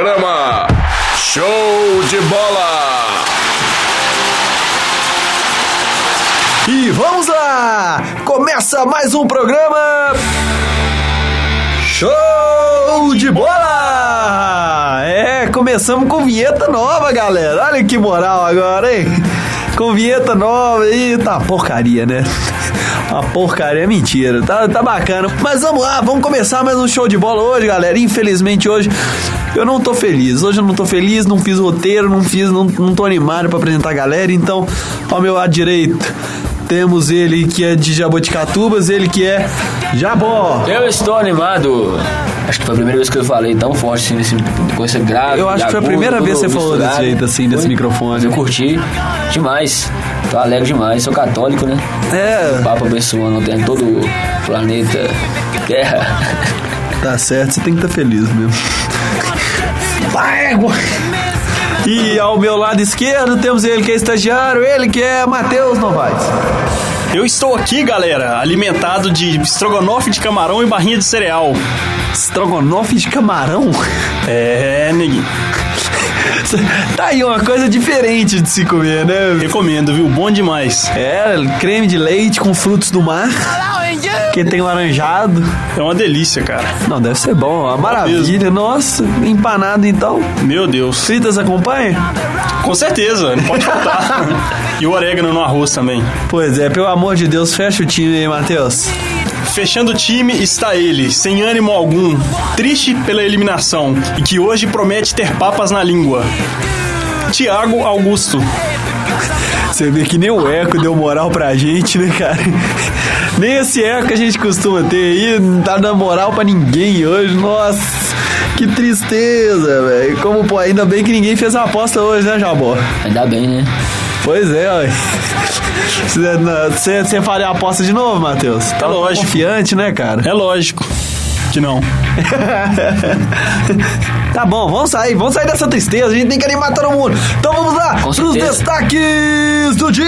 programa Show de Bola! E vamos lá! Começa mais um programa Show de Bola! É, começamos com vinheta nova, galera. Olha que moral agora, hein? Com vinheta nova aí, tá porcaria, né? Uma porcaria, é mentira. Tá, tá bacana. Mas vamos lá, vamos começar mais um show de bola hoje, galera. Infelizmente hoje eu não tô feliz. Hoje eu não tô feliz, não fiz roteiro, não fiz, não, não tô animado pra apresentar a galera. Então, ao meu lado direito, temos ele que é de Jaboticatubas, ele que é Jabó. Eu estou animado. Acho que foi a primeira vez que eu falei tão forte assim, nesse, com esse grave. Eu acho que foi a primeira vez que você falou desse jeito, assim, desse microfone. Eu curti demais. Tô alegre demais. Sou católico, né? É, O Papa abençoando tem todo o planeta Terra. tá certo, você tem que estar feliz mesmo. Égua! E ao meu lado esquerdo temos ele que é estagiário, ele que é Matheus Novaes. Eu estou aqui, galera, alimentado de estrogonofe de camarão e barrinha de cereal. Estrogonofe de camarão? É, neguinho. Tá aí uma coisa diferente de se comer, né? Recomendo, viu? Bom demais. É, creme de leite com frutos do mar. Que tem laranjado. É uma delícia, cara. Não, deve ser bom, uma maravilha. Nossa, empanado então. Meu Deus. Fritas acompanha? Com certeza, não pode faltar. e o orégano no arroz também. Pois é, pelo amor de Deus, fecha o time aí, Matheus. Fechando o time está ele, sem ânimo algum, triste pela eliminação e que hoje promete ter papas na língua. Tiago Augusto. Você vê que nem o eco deu moral pra gente, né, cara? Nem esse eco que a gente costuma ter aí, não tá dando moral pra ninguém hoje. Nossa, que tristeza, velho. Como, pô, ainda bem que ninguém fez a aposta hoje, né, Jabó? Ainda bem, né? Pois é, ué. Você, você faria a aposta de novo, Matheus? Tá lógico. confiante, né, cara? É lógico que não. Tá bom, vamos sair, vamos sair dessa tristeza, a gente tem que animar todo mundo. Então vamos lá, Com os certeza. destaques do dia!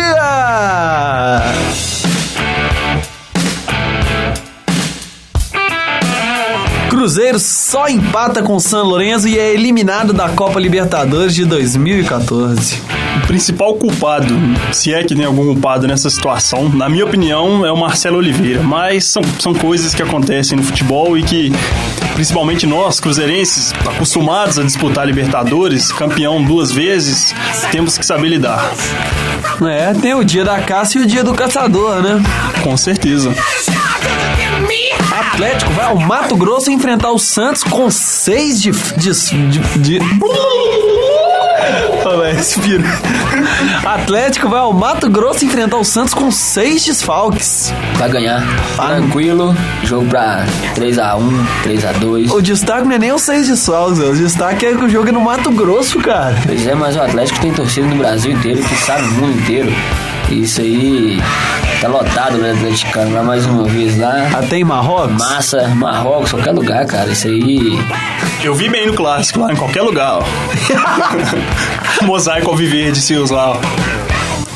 Cruzeiro só empata com o San Lorenzo e é eliminado da Copa Libertadores de 2014. O principal culpado, se é que tem algum culpado nessa situação, na minha opinião, é o Marcelo Oliveira. Mas são, são coisas que acontecem no futebol e que, principalmente nós, cruzeirenses, acostumados a disputar Libertadores, campeão duas vezes, temos que saber lidar. É, tem o dia da caça e o dia do caçador, né? Com certeza. Atlético vai ao Mato Grosso enfrentar o Santos com seis de. de. de. de... Respira. Atlético vai ao Mato Grosso enfrentar o Santos com seis desfalques. Vai ganhar. Tranquilo. Jogo pra 3x1, 3x2. O destaque não é nem os seis desfalques, o destaque é que o jogo é no Mato Grosso, cara. Pois é, mas o Atlético tem torcida no Brasil inteiro, que sabe o mundo inteiro. Isso aí tá lotado no Atleticano lá mais uma vez lá. Até em Marrocos? Massa, Marrocos, qualquer lugar, cara. Isso aí. Eu vi bem no clássico lá, em qualquer lugar, ó. Mosaico Alviverde, seus lá, ó.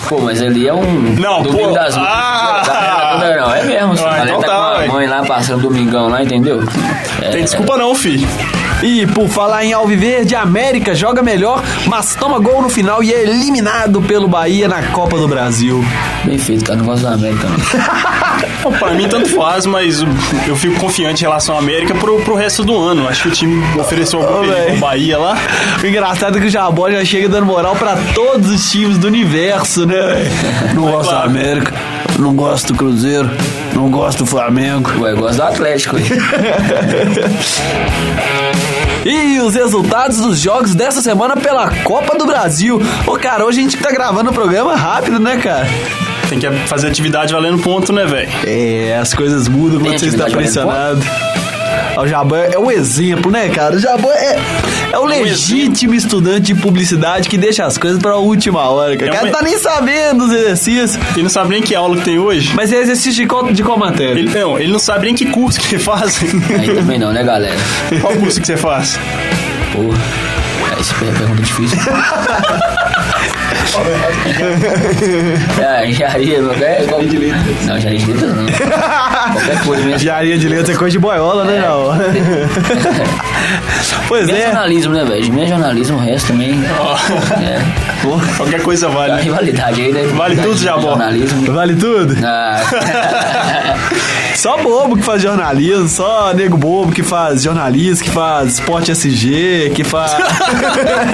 Pô, mas ali é um. Não, pô, das ah! Não, não, é mesmo. Ah, então tá mãe lá passando domingão lá, entendeu? É, Tem desculpa não, fi. E por falar em Alviverde, a América joga melhor, mas toma gol no final e é eliminado pelo Bahia na Copa do Brasil. Bem feito, cara. Não gosto da América, não. Pra mim tanto faz, mas eu fico confiante em relação à América pro, pro resto do ano. Acho que o time ofereceu algum Ô, perigo pro Bahia lá. O engraçado é que o Jabó já chega dando moral pra todos os times do universo, né? Não gosto da. América, não gosto do Cruzeiro, não gosto do Flamengo. Ué, eu gosto do Atlético. aí. E os resultados dos jogos dessa semana pela Copa do Brasil. Ô, cara, hoje a gente tá gravando o programa rápido, né, cara? Tem que fazer atividade valendo ponto, né, velho? É, as coisas mudam quando Tem você está atividade valendo pressionado. O Jabão é um exemplo, né, cara? O Jabão é, é o legítimo estudante de publicidade que deixa as coisas pra última hora. cara. O É cara um- tá nem sabendo dos exercícios. Ele não sabe nem que aula que tem hoje. Mas é exercício de qual, de qual matéria? Ele, não, ele não sabe nem que curso que ele faz. Aí também não, né, galera? Qual curso que você faz? Porra. Você pergunta difícil. É, engenharia, não é de letra. Não, engenharia de letra não. Qualquer coisa mesmo. Engenharia de letras é coisa de boiola, né, não? pois é. jornalismo, né, velho? Menos jornalismo, o resto também. É. Qualquer coisa A vale. rivalidade aí, né? Vale tudo, Jabó. Jornalismo. Vale tudo? Ah, Só bobo que faz jornalismo, só nego bobo que faz jornalismo, que faz esporte SG, que faz.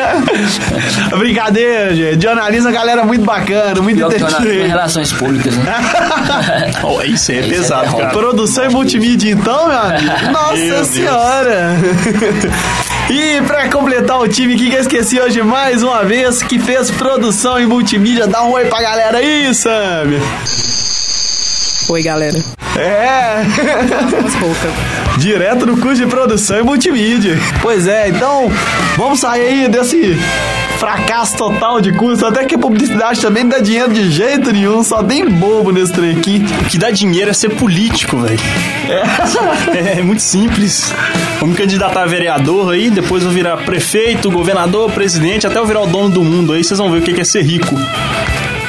Brincadeira, gente. Jornalismo é uma galera muito bacana, muito pior jornalismo é inteligente. relações públicas, né? Oh, isso aí é Isso é pesado, terror. cara. Produção e multimídia, então, meu amigo? Nossa Meu senhora! E pra completar o time que eu esqueci hoje mais uma vez, que fez produção e multimídia, dá um oi pra galera aí, Sam! Oi, galera. É! Direto no curso de produção e multimídia. Pois é, então vamos sair aí desse fracasso total de curso. Até que a publicidade também não dá dinheiro de jeito nenhum, só tem bobo nesse trem aqui. O que dá dinheiro é ser político, velho. É. é muito simples. Vou me candidatar a vereador aí, depois vou virar prefeito, governador, presidente, até eu virar o dono do mundo aí, vocês vão ver o que é ser rico.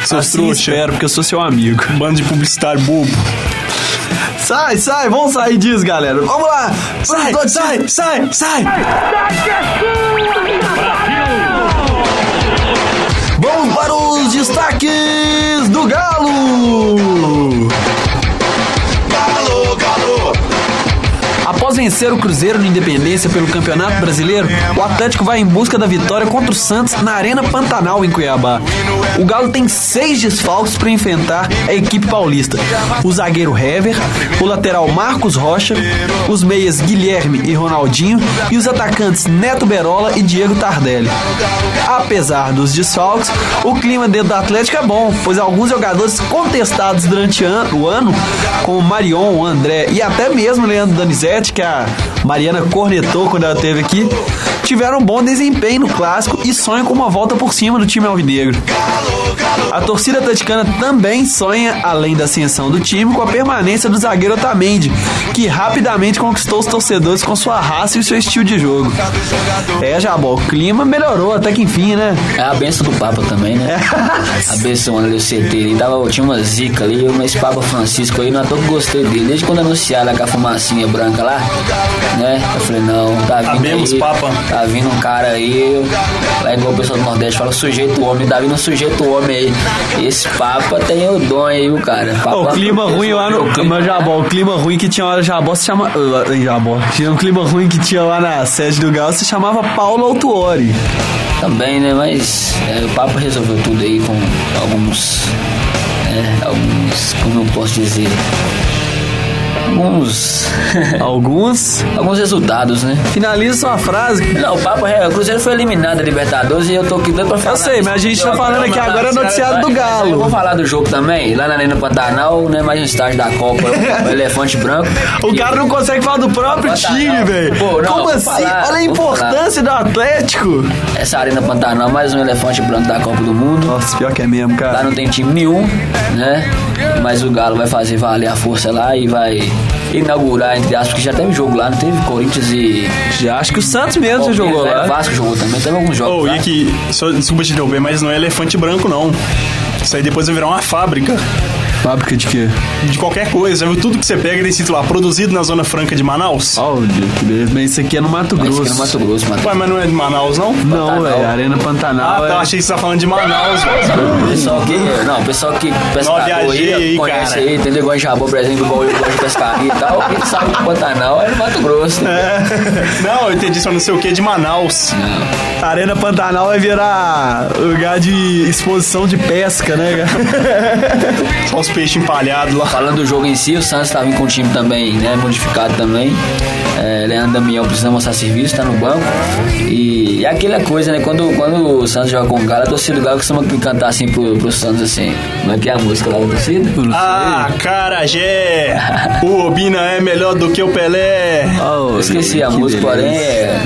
Seus Assim trouxa. espero, porque eu sou seu amigo. Bando de publicitário bobo. Sai, sai, vamos sair disso, galera. Vamos lá! Sai, sai, sai, sai! Vamos para os destaques do Galo! Vencer o Cruzeiro no Independência pelo Campeonato Brasileiro, o Atlético vai em busca da vitória contra o Santos na Arena Pantanal, em Cuiabá. O Galo tem seis desfalques para enfrentar a equipe paulista: o zagueiro Hever, o lateral Marcos Rocha, os meias Guilherme e Ronaldinho e os atacantes Neto Berola e Diego Tardelli. Apesar dos desfalques, o clima dentro do Atlético é bom, pois alguns jogadores contestados durante an- o ano, como Marion, André e até mesmo Leandro Donizete, que a Mariana cornetou quando ela esteve aqui, tiveram um bom desempenho no clássico e sonham com uma volta por cima do time alvinegro. A torcida atleticana também sonha, além da ascensão do time, com a permanência do zagueiro Otamendi, que rapidamente conquistou os torcedores com sua raça e seu estilo de jogo. É, Jabó, o clima melhorou até que enfim, né? É a benção do Papa também, né? A benção do CT ali, tava, tinha uma zica ali, esse Papa Francisco aí, não é que gostei dele. Desde quando anunciaram aquela fumacinha branca lá, né? Eu falei, não, tá vindo Sabemos, aí, Papa. tá vindo um cara aí, lá igual o pessoal do Nordeste fala, sujeito homem, tá vindo um sujeito homem aí. Esse Papa tem o dom aí, o cara. Papa, o clima ruim lá no. O clima- Mas Jabó, o clima ruim que tinha lá no Jabó se chama. uh, Jabó. Tinha um clima ruim que tinha lá na sede do Galo se chamava Paulo Autuori. Também, né? Mas é, o Papa resolveu tudo aí com alguns. É, alguns. Como eu posso dizer? Alguns. Alguns. alguns resultados, né? Finaliza sua frase. Não, o Papa. é, O Cruzeiro foi eliminado da Libertadores e eu tô aqui doido pra falar. sei, disso. mas a gente tá Eu- falando eu- aqui eu- agora eu- noticiário do eu- Galo. Eu vou falar do jogo também. Lá na Arena Pantanal, né? Mais um estágio da Copa, o Elefante Branco. O cara não consegue falar do próprio time, velho. Como assim? falar, Olha a importância do Atlético. Essa Arena Pantanal, mais um Elefante Branco da Copa do Mundo. Nossa, pior que é mesmo, Lá cara. não tem time nenhum, né? Mas o Galo vai fazer valer a força lá e vai inaugurar, entre aspas, porque já teve jogo lá, não teve Corinthians e. Já acho que o Santos mesmo já jogou né? lá. Vasco jogou também, teve alguns jogos. Oh, lá. e aqui, só, desculpa te interromper, mas não é elefante branco, não. Isso aí depois vai virar uma fábrica Fábrica de quê? de qualquer coisa. Viu? Tudo que você pega desse lá, produzido na Zona Franca de Manaus. Ó, que beleza. Mas isso aqui é no Mato Grosso. aqui no Mato Grosso, Mato Ué, mas não é de Manaus, não? Não, velho. Arena Pantanal. Ah, tá, é- achei que você tá falando de Manaus, pessoal que. Não, o pessoal que pescador viajei aí, conhece cara. aí, entendeu? Igual em Jabô, por exemplo, igual eu gosto de pescaria e tal. Quem sabe que o Pantanal é no Mato Grosso. né? Não, eu entendi só não sei o que de Manaus. Não. Arena Pantanal vai virar lugar de exposição de pesca, né, cara? Só os peixes empalhados lá. Falando do jogo em si, o Santos vindo com o time também, né? Modificado também. É, Leandro Damião precisa mostrar serviço, tá no banco. E, e aquela coisa, né? Quando, quando o Santos joga com o Galo, a torcida do Galo costuma cantar assim pro, pro Santos assim. Como é que é a música lá da torcida? Ah, Carajé! O Obina é melhor do que o Pelé. Oh, esqueci a música, porém é.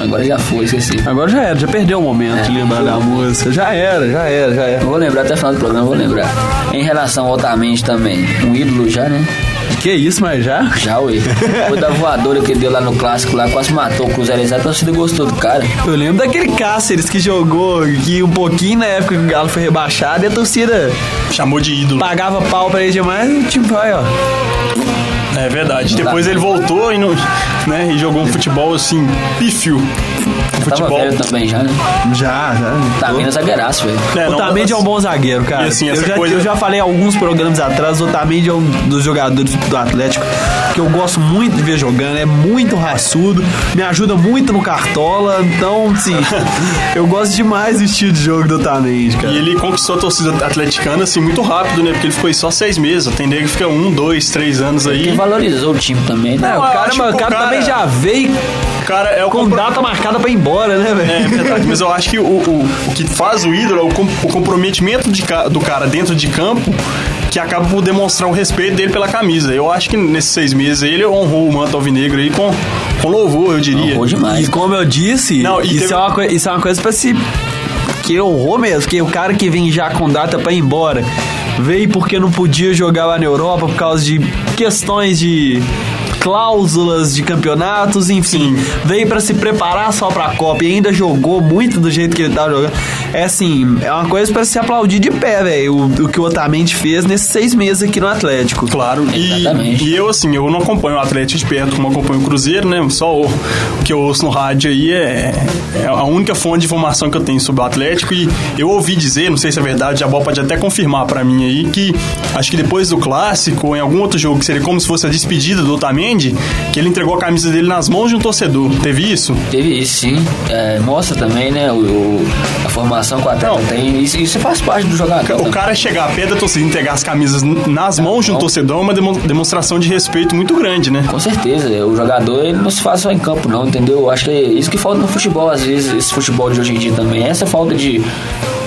Agora já foi, esqueci. Agora já era, já perdeu o momento de lembrar da música. Já era, já era, já era. Eu vou lembrar até o final do programa, vou lembrar. Em relação ao Otamendi também, um ídolo já, né? Que isso, mas já? Já, ué. Depois da voadora que ele deu lá no clássico, lá quase matou o Cruzeiro. A torcida gostou do cara. Eu lembro daquele Cáceres que jogou aqui um pouquinho na época que o Galo foi rebaixado e a torcida Chamou de ídolo. pagava pau pra ele demais e o time vai, ó. É verdade. Depois ele voltou e, não, né, e jogou um futebol assim, pífio. Tava Futebol. velho também já, né? Já, já. Tá vindo zagueiraço, velho. É, O não, Otamendi é um bom zagueiro, cara. E assim, eu, já, coisa- eu já falei alguns programas atrás, o Otamendi é um dos jogadores do Atlético que eu gosto muito de ver jogando, é muito raçudo, me ajuda muito no cartola, então, sim, eu gosto demais do estilo de jogo do Otamendi, cara. E ele conquistou a torcida atleticana assim muito rápido, né? Porque ele ficou aí só seis meses. Tem nego que fica um, dois, três anos aí. valorizou o time também, né? É, o cara, mas o cara, cara- também já veio cara é o com compro- data marcada pra ir embora, né, velho? É verdade, mas eu acho que o, o, o que faz o ídolo é o, com- o comprometimento de do cara dentro de campo que acaba por demonstrar o respeito dele pela camisa. Eu acho que nesses seis meses ele honrou o manto alvinegro aí com, com louvor, eu diria. Honrou demais. E como eu disse, Não, e isso, teve- é uma isso é uma coisa pra se. Que honrou mesmo, que o cara que vem já com data pra ir embora veio porque não podia jogar lá na Europa por causa de questões de cláusulas de campeonatos, enfim, Sim. veio pra se preparar só pra Copa e ainda jogou muito do jeito que ele tava jogando. É assim, é uma coisa pra se aplaudir de pé, velho, o, o que o Otamendi fez nesses seis meses aqui no Atlético. Claro, e, Exatamente. e eu assim, eu não acompanho o Atlético de perto como acompanho o Cruzeiro, né? Só o, o que eu ouço no rádio aí é, é a única fonte de informação que eu tenho sobre o Atlético e eu ouvi dizer, não sei se é verdade, a Bola pode até confirmar pra mim aí, que acho que depois do Clássico ou em algum outro jogo, que seria como se fosse a despedida do Otamendi, que ele entregou a camisa dele nas mãos de um torcedor. Teve isso? Teve isso, sim. É, mostra também, né, o, o- a formação que o atleta tem. Isso, isso faz parte do jogador. O cara chegar perto da torcida e entregar as camisas nas mãos de um torcedor é uma demo- demonstração de respeito muito grande, né? Com certeza, o jogador ele não se faz só em campo, não, entendeu? Eu Acho que é isso que falta no futebol, às vezes, esse futebol de hoje em dia também. Essa falta de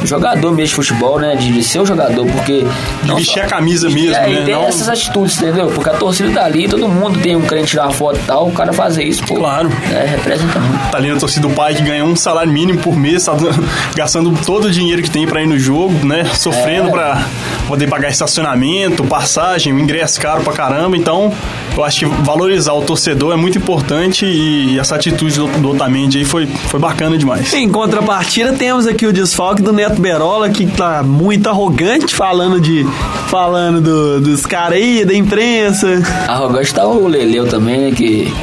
jogador mesmo de futebol, né? De, de ser o jogador, porque. não vestir só- a camisa de- mesmo, é, né? E ter Não- essas atitudes, entendeu? Porque a torcida tá ali, todo mundo tem um crente tirar uma foto e tal, o cara fazer isso, pô. Claro. É, representa muito. Tá ali na torcida do pai que ganha um salário mínimo por mês, tá gastando todo o dinheiro que tem pra ir no jogo, né? Sofrendo É. pra poder pagar estacionamento, passagem, ingresso caro pra caramba. Então, eu acho que valorizar o torcedor é muito importante e essa atitude do, do Otamendi aí foi, foi bacana demais. Em contrapartida, temos aqui o desfalque do Neto Berola, que tá muito arrogante, falando de. falando do- dos caras aí, da imprensa. Arrogante tá o Leleu também, né? Que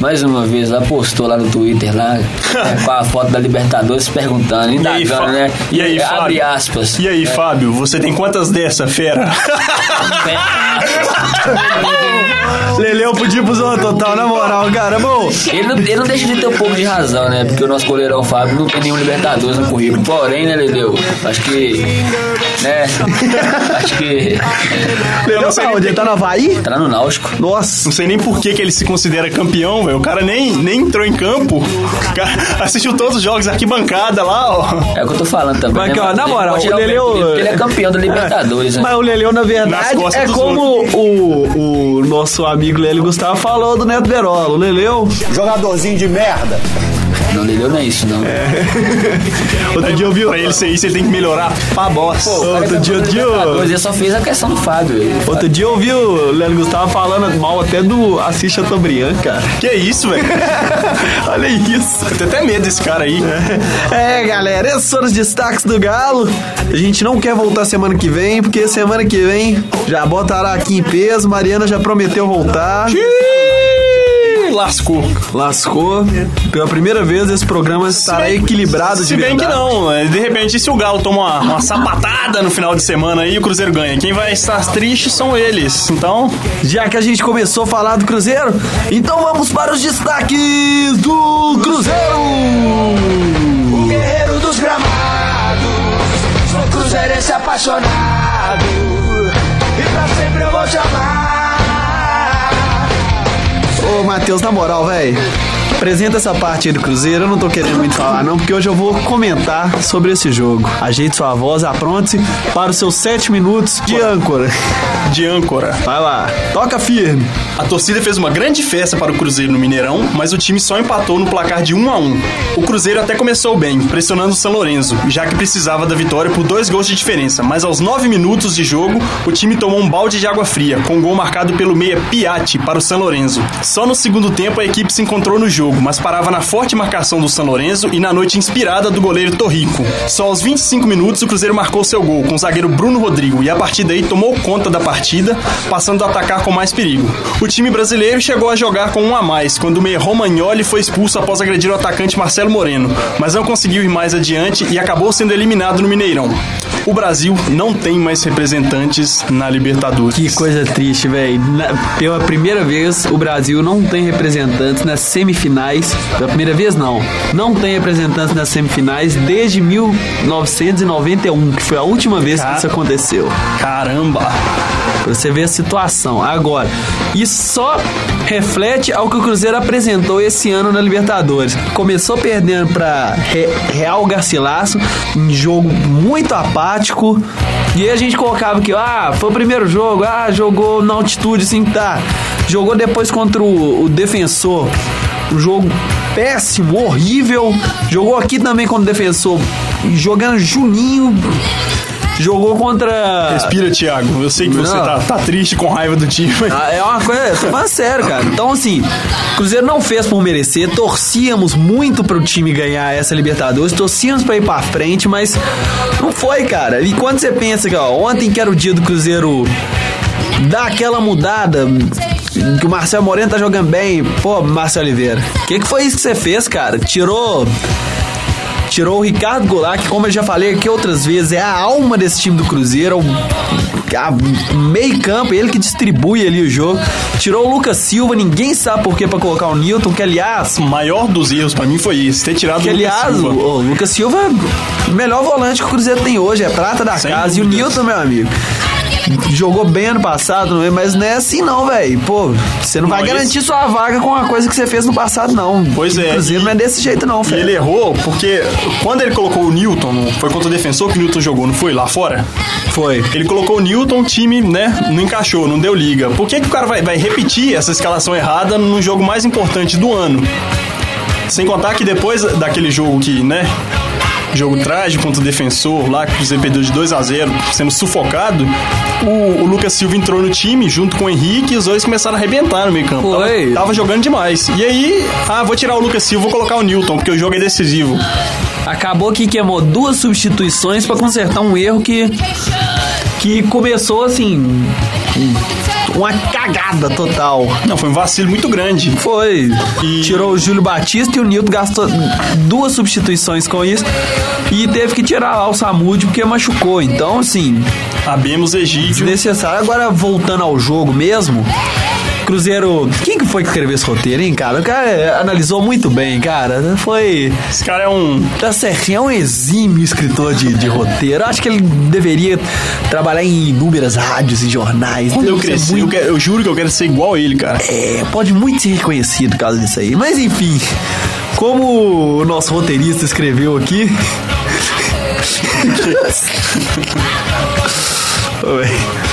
mais uma vez lá postou lá no Twitter lá é, com a foto da Libertadores perguntando, E aí, indagando, né? e aí, Fábio? Abre aspas. E aí, Fábio, você tem quantas dessa, fera? Leleu podia pros outros, total, na moral, cara. Bom, Ele não, ele não deixa de ter um pouco de razão, né? Porque o nosso goleirão Fábio não tem nenhum Libertadores no currículo. Porém, né, Leleu? Acho que. Né? Acho que. Leleu sei tá nem onde? Ele tá no Havaí? Tá no Náutico. Nossa. Não sei nem por que, que ele se considera campeão, velho. O cara nem, nem entrou em campo. O cara assistiu todos os jogos, arquibancada lá, ó. É o que eu tô falando também. Mas, né, ó, na moral, o Leleu. Ele é campeão da Libertadores, né? Mas o Leleu, na verdade, é como o, o nosso amigo Lélio Gustavo falou do Neto Berola. O Leleu, Jogadorzinho de merda. Não, Leleu não é isso, não. outro dia eu vi. Pra ele ser isso, ele tem que melhorar pra bosta. Dia, outro dia, Libertadores, ele só fez a questão do Fábio. Ele- outro dia eu vi o Lélio Gustavo falando mal até do Assis Chateaubriand, cara. Que isso, velho? Olha isso. Eu tenho até medo desse cara aí. É, galera, esses foram os destaques do Galo. A gente não quer voltar semana que vem, porque semana que vem já botará aqui em peso. Mariana já prometeu voltar. Lascou. Lascou. Pela primeira vez esse programa estará bem- equilibrado Se de bem que não, né? de repente, se o Galo toma uma, uma sapatada no final de semana aí, o Cruzeiro ganha. Quem vai estar triste são eles. Então, Já que a gente começou a falar do Cruzeiro, então vamos para os destaques do Cruzeiro. Guerreiro dos gramados. Sou cruzeirense apaixonado. E pra sempre eu vou te amar. Matheus, na moral, velho. Apresenta essa parte aí do Cruzeiro. Eu não tô querendo muito falar, não, porque hoje eu vou comentar sobre esse jogo. Ajeite sua voz, apronte-se para os seus sete minutos de âncora. De âncora. Vai lá, toca firme. A torcida fez uma grande festa para o Cruzeiro no Mineirão, mas o time só empatou no placar de 1 a 1. O Cruzeiro até começou bem, pressionando o São Lourenço, já que precisava da vitória por dois gols de diferença, mas aos 9 minutos de jogo, o time tomou um balde de água fria, com um gol marcado pelo meia Piatti para o São Lourenço. Só no segundo tempo a equipe se encontrou no jogo, mas parava na forte marcação do São Lourenço e na noite inspirada do goleiro Torrico. Só aos 25 minutos o Cruzeiro marcou seu gol com o zagueiro Bruno Rodrigo e a partir daí tomou conta da partida, passando a atacar com mais perigo. O time brasileiro chegou a jogar com um a mais quando o meia Romagnoli foi expulso após agredir o atacante Marcelo Moreno, mas não conseguiu ir mais adiante e acabou sendo eliminado no Mineirão. O Brasil não tem mais representantes na Libertadores. Que coisa triste, velho. Pela primeira vez, o Brasil não tem representantes nas semifinais. Pela primeira vez, não. Não tem representantes nas semifinais desde 1991, que foi a última vez que isso aconteceu. Caramba! Pra você ver a situação. Agora, isso só reflete ao que o Cruzeiro apresentou esse ano na Libertadores. Começou perdendo pra Re- Real Garcilaso, em jogo muito apático. E aí a gente colocava que, ah, foi o primeiro jogo, ah, jogou na altitude, assim, tá. Jogou depois contra o, o defensor. Um jogo péssimo, horrível. Jogou aqui também contra o defensor, jogando Juninho. Jogou contra. Respira, Thiago. Eu sei que você Não. tá, tá triste com raiva do time. mas- Ah, É uma coisa, tô falando sério, cara. Então, assim, Cruzeiro não fez por merecer. Torcíamos muito pro time ganhar essa Libertadores, torcíamos pra ir pra frente, mas não foi, cara. E quando você pensa que, ó, ontem que era o dia do Cruzeiro dar aquela mudada, que o Marcelo Moreno tá jogando bem, pô, Marcelo Oliveira, o que, que foi isso que você fez, cara? Tirou. Tirou o Ricardo Goulart, que como eu já falei aqui outras vezes, é a alma desse time do Cruzeiro, é o a- meio campo, ele que distribui ali o jogo. Tirou o Lucas Silva, ninguém sabe por que pra colocar o Newton, que aliás, O maior dos erros pra mim foi isso, ter tirado que o Lucas aliás, o, Silva. o Lucas Silva é o melhor volante que o Cruzeiro tem hoje, é prata da Sem casa. E o dúvidas. Newton, meu amigo, jogou bem ano passado, não é? mas não é assim não, velho. Pô, você não, vai garantir sua vaga com a coisa que você fez no passado, não. Pois é, Cruzeiro e- não é desse jeito não, velho. ele errou porque quando ele colocou o Newton, foi contra o defensor que o Newton jogou, não foi? Lá fora? Foi. Ele colocou o Newton, o time, né, não encaixou, não deu liga. Por que, que o cara vai, vai repetir essa escalação errada no jogo mais importante do ano? Sem contar que depois daquele jogo que, né, jogo trágico contra o defensor lá, que o Cruzeiro perdeu de 2 a 0 sendo sufocado, o, o Lucas Silva entrou no time junto com o Henrique e os dois começaram a arrebentar no meio campo. Tava, tava jogando demais. E aí, ah, vou tirar o Lucas Silva, vou colocar o Newton, porque o jogo é decisivo. Acabou que queimou duas substituições pra consertar um erro que que começou assim uma cagada total. Não, foi um vacilo muito grande. Foi. E- Tirou o Júlio Batista e o Nilton gastou duas substituições com isso. E teve que tirar lá o Samúdio porque machucou. Então, assim, Abemos Egídio. desnecessário. Agora, voltando ao jogo mesmo. Cruzeiro. Quem que foi que escreveu esse roteiro, hein, cara? O cara analisou muito bem, cara. Foi. Esse cara é um. Tá certinho, é um exímio escritor de, de roteiro. Acho que ele deveria trabalhar em inúmeras rádios e jornais. Quando eu Deve ser cresci, muito- eu, quero- eu juro que eu quero ser igual a ele, cara. É, pode muito ser reconhecido por causa disso aí. Mas enfim, como o nosso roteirista escreveu aqui. Oi.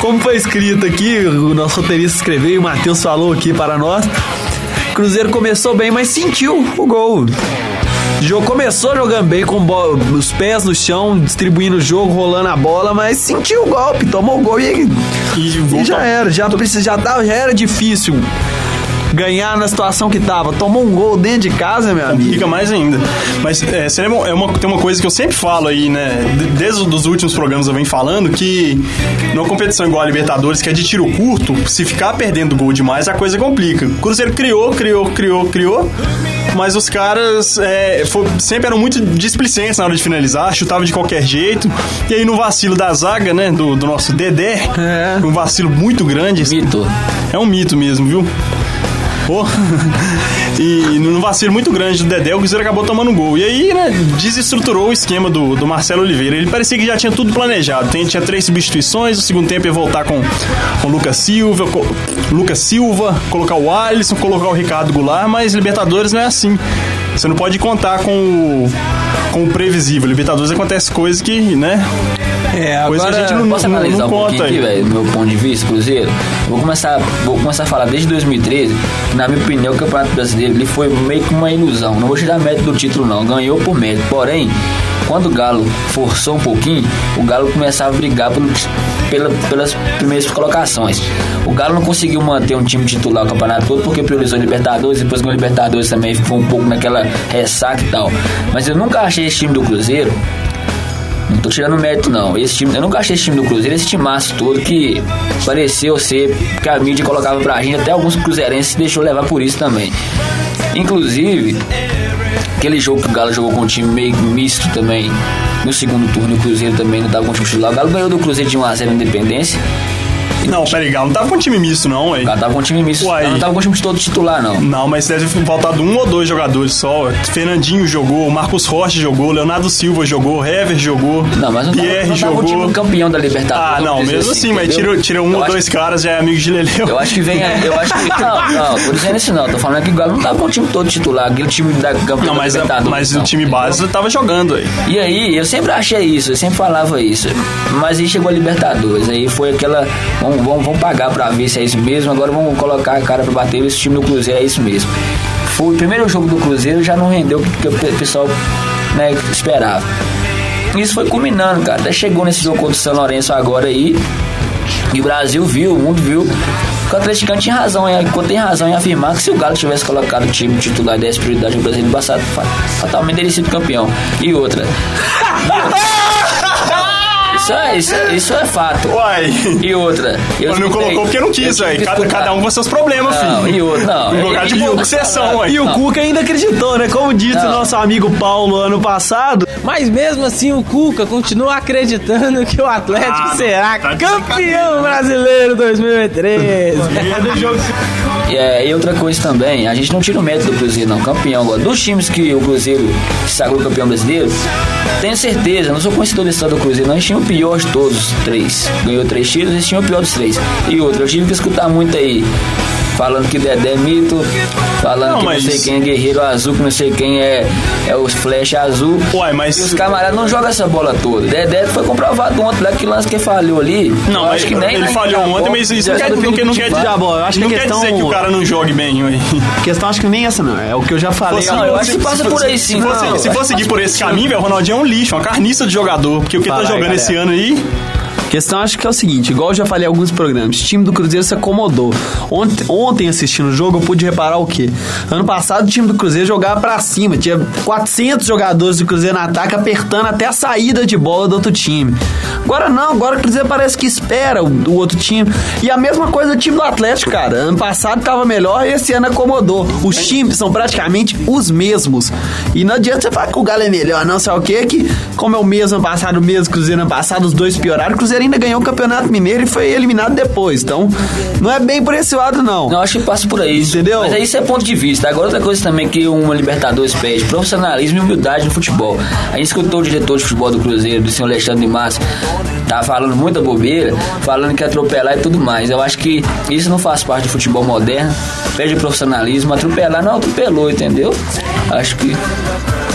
Como foi escrito aqui, o nosso roteirista escreveu e o Matheus falou aqui para nós. Cruzeiro começou bem, mas sentiu o gol. O jogo começou jogando bem, com os pés no chão, distribuindo o jogo, rolando a bola, mas sentiu o golpe, tomou o gol e, E, e já era. Já, precisa, já, tava, já era difícil ganhar na situação que tava. Tomou um gol dentro de casa, meu amigo. Fica mais ainda. Mas é, é uma, tem uma coisa que eu sempre falo aí, né? de- Desde os últimos programas eu venho falando que numa competição igual a Libertadores, que é de tiro curto, se ficar perdendo gol demais, a coisa complica. O Cruzeiro criou, criou, criou, criou. Mas os caras é, foi- sempre eram muito displicentes na hora de finalizar, chutava de qualquer jeito. E aí no vacilo da zaga, né? Do, do nosso Dedé, É. um vacilo muito grande. Mito. É um mito mesmo, viu? Pô. e num vacilo muito grande do Dedé, o Cruzeiro acabou tomando um gol. E aí, né, desestruturou o esquema do, do Marcelo Oliveira. Ele parecia que já tinha tudo planejado. Tem, tinha três substituições, no segundo tempo ia voltar com o Lucas Silva, co, Lucas Silva, colocar o Alisson, colocar o Ricardo Goulart, mas Libertadores não é assim. Você não pode contar com o, com o previsível. Libertadores acontece coisas que, né? É, Coisa que a gente não, Posso não, analisar não um pouquinho conta aqui, aí. velho, do meu ponto de vista, Cruzeiro? Vou começar, vou começar a falar desde 2013, que, na minha opinião, o Campeonato Brasileiro ele foi meio que uma ilusão. Não vou tirar mérito do título, não. Ganhou por mérito. Porém, quando o Galo forçou um pouquinho, o Galo começava a brigar pelo, pela- pelas primeiras colocações. O Galo não conseguiu manter um time titular o campeonato todo porque priorizou Libertadores, depois ganhou Libertadores também ficou um pouco naquela ressaca e tal. Mas eu nunca achei esse time do Cruzeiro não tô tirando mérito, não. Esse time, eu nunca achei esse time do Cruzeiro, esse timaço todo que pareceu ser que a mídia colocava pra gente, até alguns cruzeirenses se deixou levar por isso também. Inclusive, aquele jogo que o Galo jogou com um time meio misto também, no segundo turno, o Cruzeiro também não tava com o time titular. O Galo ganhou do Cruzeiro de 1x0 na Independência. Não, peraí, Galo não tava com um time misto, não, O ué. Galo tava com o time misto, Uai. não tava com o time todo titular, não. Não, mas deve ter faltado um ou dois jogadores só. Fernandinho jogou, Marcos Rocha jogou, Leonardo Silva jogou, Hever jogou, Não, mas não tava, Pierre não tava o jogou. time campeão da Libertadores. Ah, não, mesmo assim, mas entendeu? tira, tira um Eu ou dois caras, já é amigo de Leleu. Eu acho que vem. Eu acho que. Não, não, tô dizendo isso não. Tô falando que o Galo não tava com o time todo titular, aquele time da campeão Não, mas, da Libertadores. mas não, o time entendeu? base tava jogando aí. E aí, eu sempre achei isso, eu sempre falava isso. Mas aí chegou a Libertadores, aí foi aquela. Vamos, vamos, pagar pra ver se é isso mesmo, agora vamos colocar a cara pra bater esse time do Cruzeiro, é isso mesmo. Foi o primeiro jogo do Cruzeiro, já não rendeu o que, o pessoal né, esperava. Isso foi culminando, cara. Até chegou nesse jogo contra o São Lourenço agora aí. E o Brasil viu, o mundo viu. O atleticano tinha razão, em- tem razão em afirmar que se o Galo tivesse colocado o time titular e desse prioridade no Brasil passado, fa- fatalmente teria sido campeão. E outra. Isso é, isso é, isso é fato. Uai. E outra. Eu Mas não escutei- colocou porque não quis, velho. Cada, cada um com seus problemas, Não, filho. e outra, não. Colocar de obsessão, ué. E o. Cuca ainda acreditou, né? Como disse Não. o nosso amigo Paulo ano passado. Mas mesmo assim o Cuca continua acreditando que o Atlético Ah, será Tá campeão brasileiro 2013. E, é, e outra coisa também, a gente não tira o mérito do Cruzeiro, não, campeão agora. Dos times que o Cruzeiro sagrou campeão brasileiro, tenho certeza, não sou conhecedor da história do Cruzeiro, não, eles tinham o pior de todos os três. Ganhou três títulos, eles tinham o pior dos três. E outra, eu tive que escutar muito aí. Falando que Dedé é mito, falando Não, que mas- não sei quem é guerreiro azul, que não sei quem é, é os flash azul. Uai, mas- E os camaradas não jogam essa bola toda. Dedé foi comprovado ontem, lá que lance que falhou ali. Não, eu mas acho que nem ele falhou ontem, bola, mas isso já não quer, sabe não quer, não quer, acho que não a quer questão- dizer que o cara não jogue bem, ué. A questão acho que nem essa, não. É o que eu já falei. Fosse- Não, eu acho que passa por aí sim. Se não, se acho seguir por esse caminho, velho, o Ronaldinho é um lixo, uma carniça de jogador. Porque o que tá jogando esse ano aí. Questão acho que é o seguinte, igual eu já falei em alguns programas, o time do Cruzeiro se acomodou. Ontem, ontem assistindo o jogo, eu pude reparar o quê? Ano passado o time do Cruzeiro jogava pra cima, tinha 400 jogadores do Cruzeiro no ataque apertando até a saída de bola do outro time. Agora não, agora o Cruzeiro parece que espera o, o outro time. E a mesma coisa do time do Atlético, cara. Ano passado tava melhor e esse ano acomodou. Os times são praticamente os mesmos. E não adianta você falar que o Galo é melhor, não sei o quê, que como é o mesmo ano passado, o mesmo Cruzeiro ano passado, os dois pioraram. O Cruzeiro ainda ganhou o Campeonato Mineiro e foi eliminado depois. Então, não é bem por esse lado, não. Não, acho que passa por aí. Entendeu? Mas isso é ponto de vista. Agora outra coisa também que uma Libertadores pede, profissionalismo e humildade no futebol. A gente escutou o diretor de futebol do Cruzeiro, do senhor Alexandre Matos, tá falando muita bobeira, falando que atropelar e tudo mais. Eu acho que isso não faz parte do futebol moderno. Pede profissionalismo, atropelar não atropelou, entendeu? Acho que.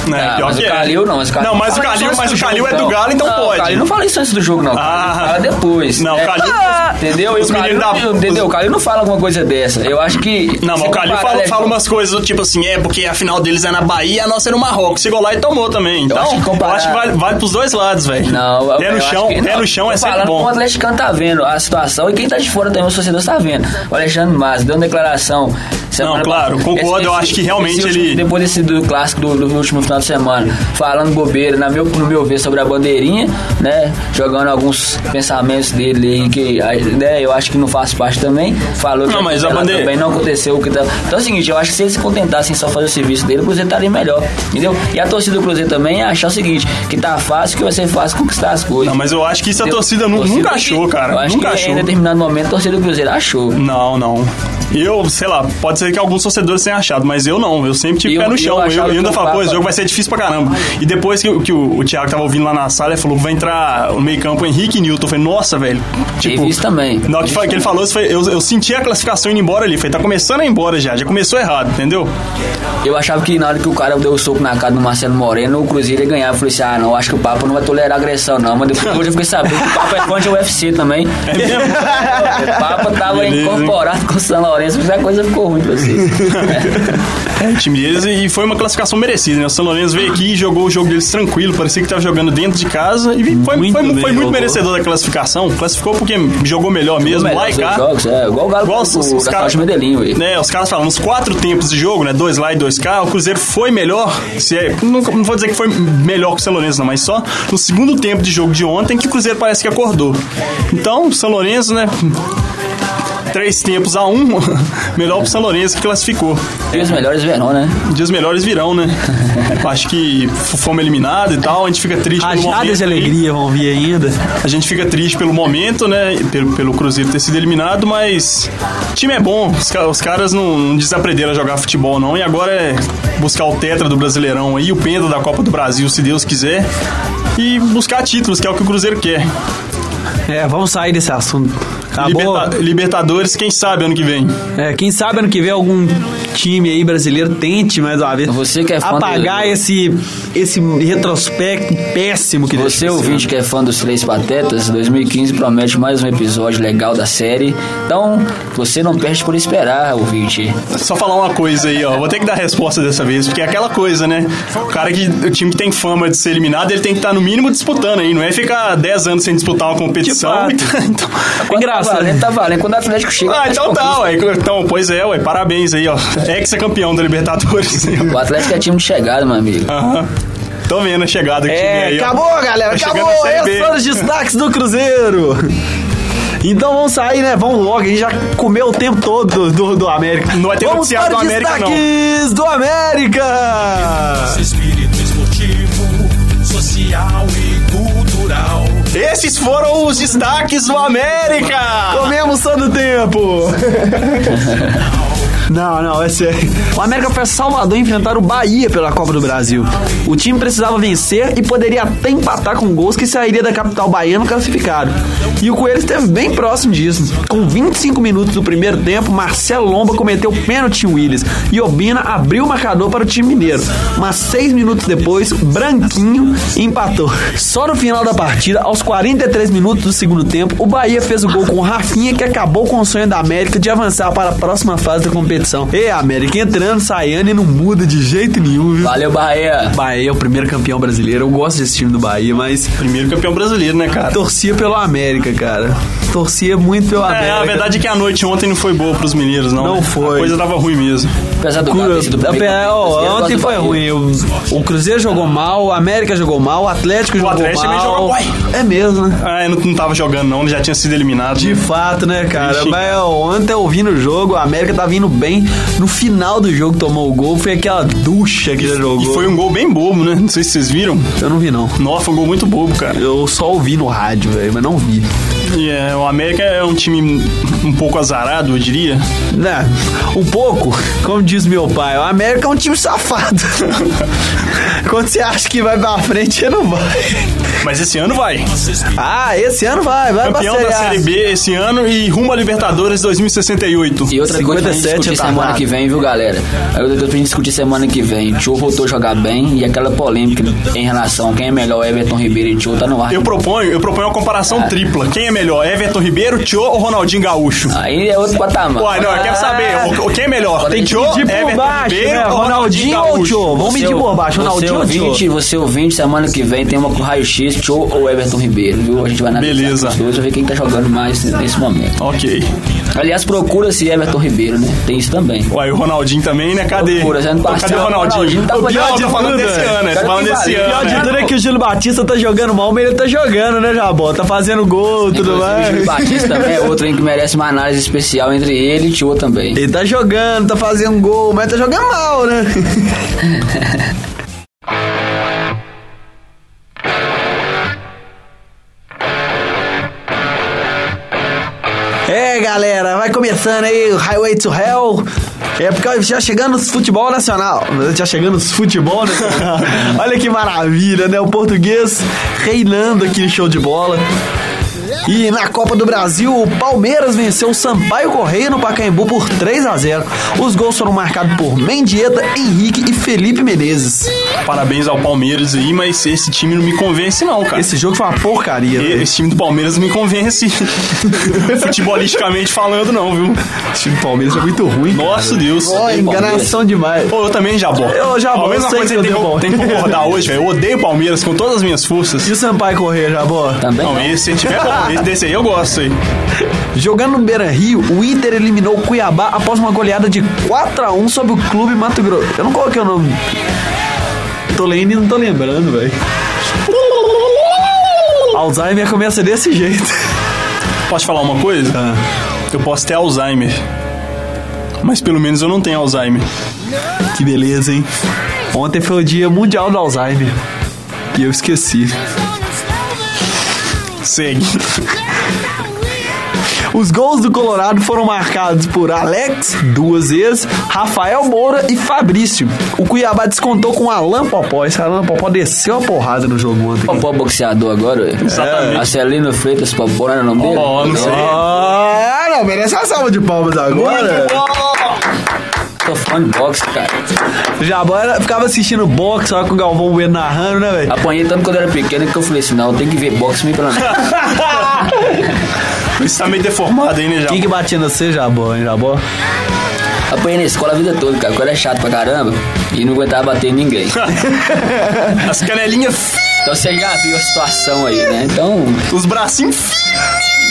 Né, Ah, mas o é. Calil não, mas o Calil Não, mas o Calil, mas o Calil é do não. Galo, então não, pode. O Calil não fala isso antes do jogo, não. O Calil Ah. fala depois. Não, o É, Calil- Entendeu? Os o Calil, meninos da- entendeu? O Calil não fala alguma coisa dessa. Eu acho que. Não, mas o Calil fala, né, fala umas coisas do tipo assim, é porque a final deles é na Bahia a nossa é no Marrocos. Chegou lá e tomou também. Então, acho que comparar- eu acho que vale, vale pros dois lados, velho. Não, eu- pé no eu chão, pé não, no chão é sempre falando bom. O atleticano tá vendo a situação e quem tá de fora também, a sociedade tá vendo. O Alexandre Mas deu uma declaração. Não, claro, concordo, eu acho que realmente ele- Depois desse do clássico do, do último final de semana falando bobeira, na meu, no meu ver, sobre a bandeirinha, né? Jogando alguns pensamentos dele aí que né, eu acho que não faz parte também. Falou que Não, mas a bandeira- também não aconteceu o que tá. Então é o seguinte, eu acho que se eles se contentassem só fazer o serviço dele, o Cruzeiro estaria melhor. Entendeu? E a torcida do Cruzeiro também é achar o seguinte, que tá fácil, que vai ser fácil conquistar as coisas. Não, mas eu acho que isso a torcida nu- nunca que- achou, Eu cara. acho Nunca que achou. em determinado momento a torcida do Cruzeiro achou. Não, não. Eu, sei lá, pode ser que alguns torcedores tenham achado, mas eu não. Eu sempre tive pé eu- no eu chão. Eu, eu que ainda falo, pô, esse jogo vai ser difícil pra caramba. E depois que, que o, o Thiago tava ouvindo lá na sala, ele falou: vai entrar no meio-campo Henrique e Newton. Eu falei, nossa, velho. Tipo, isso também. Na hora que, que ele falou eu, eu senti a classificação indo embora ali. Falei, tá começando a ir embora já. Já começou errado, entendeu? Eu achava que na hora que o cara deu o soco na cara do Marcelo Moreno, o Cruzeiro ia ganhar. Eu falei assim, ah, não, acho que o Papa não vai tolerar agressão, não. Mas depois eu fiquei sabendo que o Papa é fã de UFC também. É mesmo? O Papa tava Beleza, hein? incorporado com o São Lourenço, mas a coisa ficou ruim pra vocês. É, o time deles e foi uma classificação merecida, né? O São Lourenço veio aqui e jogou o jogo deles tranquilo, parecia que tava jogando dentro de casa e foi, Muito foi, bem foi muito jogou. merecedor da classificação. Classificou porque jogou melhor mesmo, Melhor lá e cá. jogos, é, igual o Galo Igual os, os da caras. Saúde Medellín. Né, os caras falam, nos quatro tempos de jogo, né? Dois lá e dois cá, o Cruzeiro foi melhor. Se é, não, não vou dizer que foi melhor que o São Lourenço, não, mas só no segundo tempo de jogo de ontem que o Cruzeiro parece que acordou. Então, o São Lourenço, né? Três tempos a um, melhor pro São Lourenço que classificou. Os melhores verão, né? Dias melhores virão, né? Acho que fomos eliminados e tal, a gente fica triste pelo momento. De alegria vão vir ainda. A gente fica triste pelo momento, né? Pelo, pelo Cruzeiro ter sido eliminado, mas o time é bom. Os, os caras não, não desaprenderam a jogar futebol, não. E agora é buscar o tetra do Brasileirão aí, o penta da Copa do Brasil, se Deus quiser. E buscar títulos, que é o que o Cruzeiro quer. É, vamos sair desse assunto. Acabou. Liberta- Libertadores, quem sabe ano que vem. É, quem sabe ano que vem algum time aí brasileiro tente mais uma vez Você que é fã apagar do- esse, esse retrospecto péssimo que Você, ouvinte que é fã dos Três Patetas, 2015 promete mais um episódio legal da série. Então, você não perde por esperar, ouvinte. Só falar uma coisa aí, ó. Vou ter que dar resposta dessa vez, porque é aquela coisa, né? O cara que. O time que tem fama de ser eliminado, ele tem que estar no mínimo disputando aí, não é ficar 10 anos sem disputar uma competição. Fato. então, Quando Engraçado. Tá valendo, tá valendo. Quando o Atlético chega. ah, então tá, ué. Então, pois é, ué. Parabéns aí, ó. Ex-campeão da Libertadores. O Atlético é time de chegada, meu amigo. Aham. Tô vendo a chegada que time É, aí, ó. acabou, galera, Tá acabou. Esses foram os destaques do Cruzeiro. Então vamos sair, né? Vamos logo, a gente já comeu o tempo todo do, do, do América. Não vai ter vamos noticiário para do os América, não. destaques do América. Esses foram os destaques do América! Comemos todo tempo. Não, não, é sério. O América foi a Salvador enfrentar o Bahia pela Copa do Brasil. O time precisava vencer e poderia até empatar com gols que sairia da capital baiana classificado. E o Coelho esteve bem próximo disso. Com 25 minutos do primeiro tempo, Marcelo Lomba cometeu pênalti em Willis e Obina abriu o marcador para o time mineiro. Mas seis minutos depois, Branquinho empatou. Só no final da partida, aos 43 minutos do segundo tempo, o Bahia fez o gol com o Rafinha, que acabou com o sonho da América de avançar para a próxima fase da competição. E a América entrando, saindo e não muda de jeito nenhum, viu? Valeu, Bahia. Bahia é o primeiro campeão brasileiro. Eu gosto desse time do Bahia, mas Primeiro campeão brasileiro, né, cara? torcia pelo América, cara. Torcia muito pelo É, América. a verdade é que a noite ontem não foi boa pros mineiros, não. Não né? foi. A coisa tava ruim mesmo. Apesar do Galo ter sido o primeiro Apesar- campeão ó, ontem do foi Bahia. ruim. O, o Cruzeiro jogou mal, o América jogou mal, o Atlético jogou Atlético também mal. jogou- uai. É mesmo, né? Ah, eu não, não tava jogando, não, já tinha sido eliminado. De fato, né, cara? Mas ó, ontem eu vi no jogo, a América tá vindo bem. No final do jogo tomou o gol, foi aquela ducha que já jogou. E foi um gol bem bobo, né? Não sei se vocês viram. Eu não vi, não. Nossa, foi um gol muito bobo, cara. Eu só ouvi no rádio, velho, mas não vi. É, o América é um time um pouco azarado, eu diria. Né? Um pouco, como diz meu pai, o América é um time safado. Quando você acha que vai pra frente, você não vai. Mas esse ano vai. Ah, esse ano vai, vai Campeão pra da Série B esse ano e rumo a Libertadores 2068. E outra coisa pra gente 57 discutir tá semana que vem, viu, galera? Eu tô pra gente discutir semana que vem. Tio voltou a jogar bem e aquela polêmica em relação a quem é melhor, Everton Ribeiro e Tio, tá no ar. Eu proponho, eu proponho uma comparação Ah. tripla. Quem é melhor, Everton Ribeiro, Tio ou Ronaldinho Gaúcho? Aí é outro patamar. Uai, não, eu quero saber, o, o- quem é melhor? Tem Tio, Everton baixo, Ribeiro né? ou Ronaldinho ou Gaúcho? Tio? Vamos medir ou- por baixo, você Ronaldinho ouvinte, você ouvinte, semana que vem tem uma com raio-x, Tio ou Everton Ribeiro, viu? A gente vai analisar Beleza. os dois pra ver quem tá jogando mais nesse momento. Ok. Aliás, procura-se Everton Ribeiro, né? Tem isso também. Uai, o Ronaldinho também, né? Cadê? Procura, já no Cadê passado, o Ronaldinho? Ronaldinho tá o pior de tudo, falando desse ano, né? Tá Cara, falando que desse valeu. O pior ano. de né? tudo é que o Júlio Batista tá jogando mal, mas ele tá jogando, né, Jabó? Tá fazendo gol e tudo O Júlio. Batista também é outro hein, que merece uma análise especial entre ele e Tio também. Ele tá jogando, tá fazendo gol, mas tá jogando mal, né? É, galera, vai começando aí o Highway to Hell. É porque já chegando futebol nacional. Já chegando futebol nacional. Olha que maravilha, né? O português reinando aqui no show de bola. E na Copa do Brasil, o Palmeiras venceu o Sampaio Correia no Pacaembu por 3 a 0. Os gols foram marcados por Mendieta, Henrique e Felipe Menezes. Parabéns ao Palmeiras aí, mas esse time não me convence não, cara. Esse jogo foi uma porcaria, E- velho. Esse time do Palmeiras não me convence futebolisticamente falando não, viu? Esse time do Palmeiras é muito ruim. Nossa Deus. Ó, enganação demais. Pô, eu também, Jabó. Eu, Jabó, A mesma eu sei coisa que tem, odeio que- tem que concordar hoje, velho. Eu odeio o Palmeiras com todas as minhas forças. E o Sampaio Correia, Jabó? Também Não, não. esse se tiver bom, esse desse aí eu gosto aí. Jogando no Beira Rio, o Inter eliminou o Cuiabá após uma goleada de 4 a 1 sobre o Clube Mato Grosso. Eu não coloquei o nome. Tô lendo e não tô lembrando, velho. Alzheimer começa desse jeito. Posso te falar uma coisa? Ah. Eu posso ter Alzheimer. Mas pelo menos eu não tenho Alzheimer. Que beleza, hein? Ontem foi o dia mundial do Alzheimer. E eu esqueci. Segue. Os gols do Colorado foram marcados por Alex, duas vezes, Rafael Moura e Fabrício. O Cuiabá descontou com Alan Popó. Esse Alan Popó desceu a porrada no jogo ontem. Popó boxeador agora, velho. Exatamente. Acelino Freitas Popó, não era o nome dele? Ó, não sei. Ah, não, merece uma salva de palmas agora. Tô fã de boxe, cara. O Jabó era- ficava assistindo boxe, só com o Galvão Bueno narrando, né, velho? Apanhei tanto quando eu era pequeno que eu falei assim, não, tem que ver boxe me pelo menos. Isso tá meio deformado aí, né, Jabó? Quem que batia no você, Jabó, hein, Jabó? Apanhei na escola a vida toda, cara. Quando era chato pra caramba e não aguentava bater em ninguém. As canelinhas, Então você já viu a situação aí, né? Então, os bracinhos.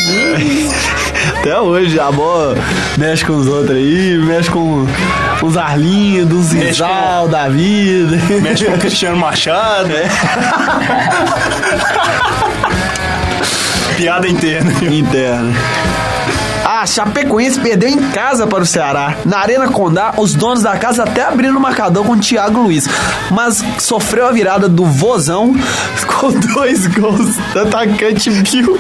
Até hoje, Jabó mexe com os outros aí, mexe com uns Arlinhos, dos Mexe Zizal da vida. Mexe com o Cristiano Machado. É. Piada interna. interna. A Chapecoense perdeu em casa para o Ceará. Na Arena Condá, os donos da casa até abriram o marcador com o Thiago Luiz, mas sofreu a virada do Vozão com dois gols do atacante Bill.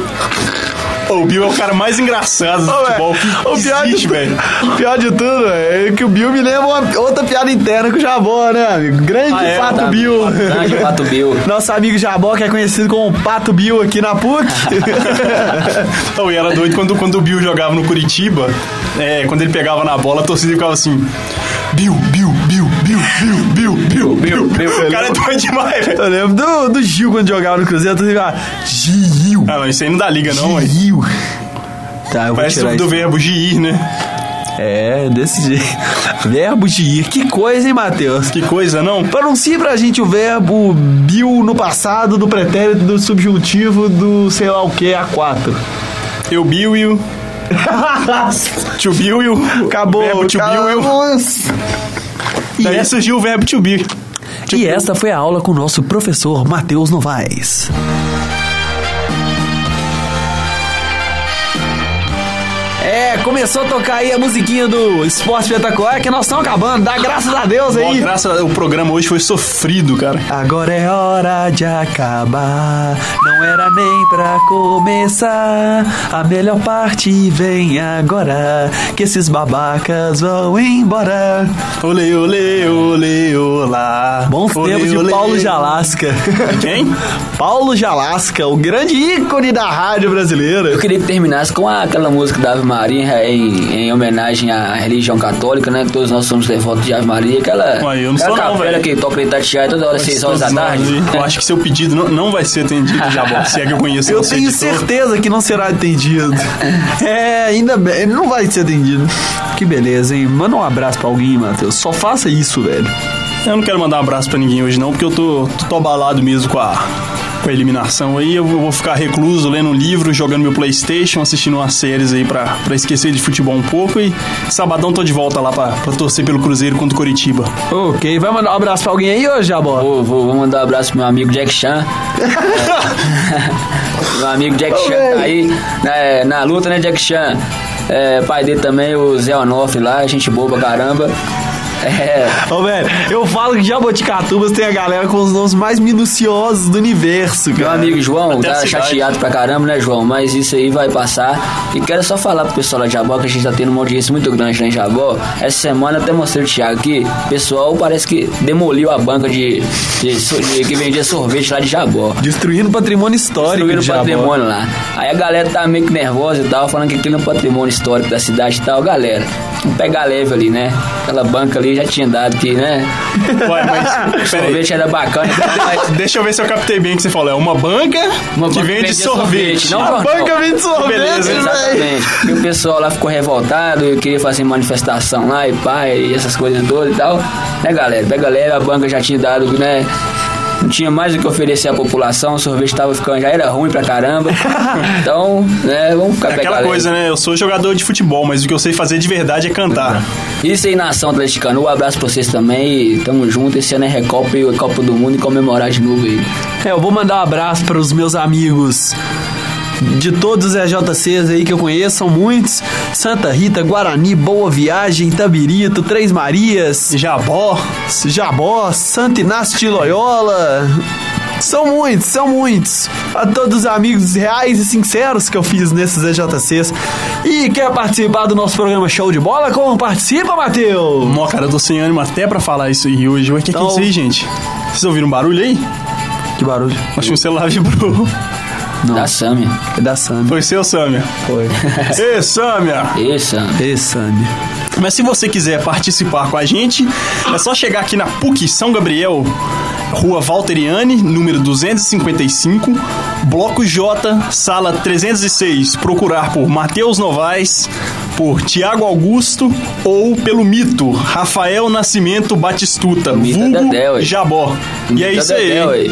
O Bill é o cara mais engraçado do Ô, futebol que o pior, existe, de, velho. o pior de tudo é que o Bill me lembra uma outra piada interna com o Jabó, né, amigo? Grande Ah, é? Pato Tá- Bill. Grande Pato Bill. Nosso amigo Jabó, que é conhecido como Pato Bill aqui na PUC. Ô, e era doido quando, quando o Bill jogava no Curitiba, é, quando ele pegava na bola, a torcida ficava assim: Bill, Bill, Bill, Bill, Bill, Bill, Bill. O cara é doido demais, velho. Eu lembro do, do Gil quando jogava no Cruzeiro, tu ficava Gil. Ah, não, isso aí não dá liga, não, velho. Gil. Tá, eu vou Parece tirar do, isso. verbo giir, né? É, desse jeito. Verbo de ir. Que coisa, hein, Matheus? Que coisa, não? Pronuncie pra gente o verbo Bill no passado, do pretérito, do subjuntivo, do sei lá o que, A4. Eu, Bill e o. Tio Bill e o. Acabou. To Bill e o. Daí surgiu o verbo to be. E esta foi a aula com o nosso professor Matheus Novaes. Começou a tocar aí a musiquinha do Esporte Espetacular, que nós estamos acabando, dá graças a Deus aí. graças a, o programa hoje foi sofrido, cara. Agora é hora de acabar, não era nem pra começar. A melhor parte vem agora, que esses babacas vão embora. Olê, olê, olê, olá. Bons Olê, tempos de olê. Paulo Jalasca. Quem? Paulo Jalasca, o grande ícone da rádio brasileira. Eu queria que terminasse com aquela música da Ave Maria em, em homenagem à religião católica, né? Que todos nós somos devotos de Ave Maria. Aquela, Ué, eu não aquela sou não, capela velho. que toca Itatiaia toda hora, 6 horas da tarde. Eu acho que seu pedido não, não vai ser atendido, Jabó. Se é que eu conheço Eu você tenho certeza que não será atendido. É, ainda bem, ele não vai ser atendido. Que beleza, hein? Manda um abraço pra alguém, Matheus. Só faça isso, velho. Eu não quero mandar um abraço pra ninguém hoje não, porque eu tô, tô, tô abalado mesmo com a, com a eliminação aí. Eu vou ficar recluso, lendo um livro, jogando meu Playstation, assistindo umas séries aí pra, pra esquecer de futebol um pouco. E sabadão tô de volta lá pra, pra torcer pelo Cruzeiro contra o Coritiba. Ok, vai mandar um abraço pra alguém aí hoje, Jabó? Vou, vou, vou mandar um abraço pro meu amigo Jack Chan. Meu amigo Jack Chan tá aí né, na luta, né, Jack Chan? É, pai dele também, o Zé Onofre lá, gente boa pra caramba. É, Ô, velho, eu falo que Jaboticatubas tem a galera com os nomes mais minuciosos do universo, meu cara. amigo João Até tá chateado pra caramba, né, João? Mas isso aí vai passar. E quero só falar pro pessoal lá de Jabó que a gente tá tendo uma audiência muito grande lá em Jabó. Essa semana até mostrei o Thiago aqui. O pessoal parece que demoliu a banca de, de de- que vendia sorvete lá de Jabó. Destruindo patrimônio histórico Destruíram de Jabó. patrimônio lá. Aí a galera tá meio que nervosa e tal, falando que aquilo é um patrimônio histórico da cidade e tal. Galera, vamos pegar leve ali, né? Aquela banca ali já tinha dado que, né? Ué, mas sorvete era bacana, mas Deixa eu ver se eu captei bem o que você falou. É uma banca uma que banca vende vendia sorvete. Não, A banca vende sorvete, Beleza. Exatamente. E o pessoal lá ficou revoltado, eu queria fazer manifestação lá e pai, e essas coisas todas e tal. Né, galera? Pega leve, a banca já tinha dado, né? Não tinha mais o que oferecer à população, o sorvete tava ficando, já era ruim pra caramba. Então, né, vamos ficar É aquela coisa, né? Eu sou jogador de futebol, mas o que eu sei fazer de verdade é cantar. Isso aí, nação atleticana. Um abraço pra vocês também. E tamo junto. Esse ano é Recopa e Copa do Mundo e comemorar de novo aí. É, eu vou mandar um abraço para os meus amigos de todos os EJCs aí que eu conheço, são muitos. Santa Rita, Guarani, Boa Viagem, Tabirito, Três Marias, Jabó. Jabó, Santo Inácio de Loyola. São muitos, são muitos. A todos os amigos reais e sinceros que eu fiz nesses EJCs. E quer participar do nosso programa Show de Bola? Como participa, Matheus? Mó, cara, eu tô sem ânimo até pra falar isso aí hoje. O que, que é Então- isso aí, gente? Vocês ouviram um barulho aí? Que barulho. Acho que o celular vibrou. Da Samia. É da Samia. Foi seu, Samia? Foi. Ê, Samia! Ê, Samia. Ê, Samia. Mas se você quiser participar com a gente, é só chegar aqui na PUC São Gabriel, Rua Valteriane, número 255, Bloco J, sala 306. Procurar por Matheus Novaes, por Tiago Augusto ou pelo mito Rafael Nascimento Batistuta, Mito vulgo Dedé, ué. Jabó. E Mito é isso aí.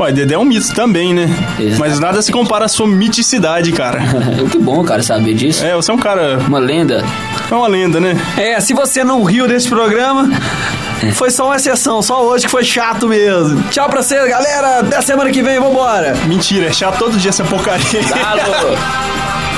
Dedé, ué. Dedé é um mito também, né? Exato. Mas nada se compara à sua miticidade, cara. que bom, cara, saber disso. É, você é um cara. Uma lenda. É uma lenda, né? É, se você não riu desse programa, foi só uma exceção, só hoje que foi chato mesmo. Tchau pra vocês, galera. Até semana que vem, vambora. Mentira, é chato todo dia essa porcaria. Alô!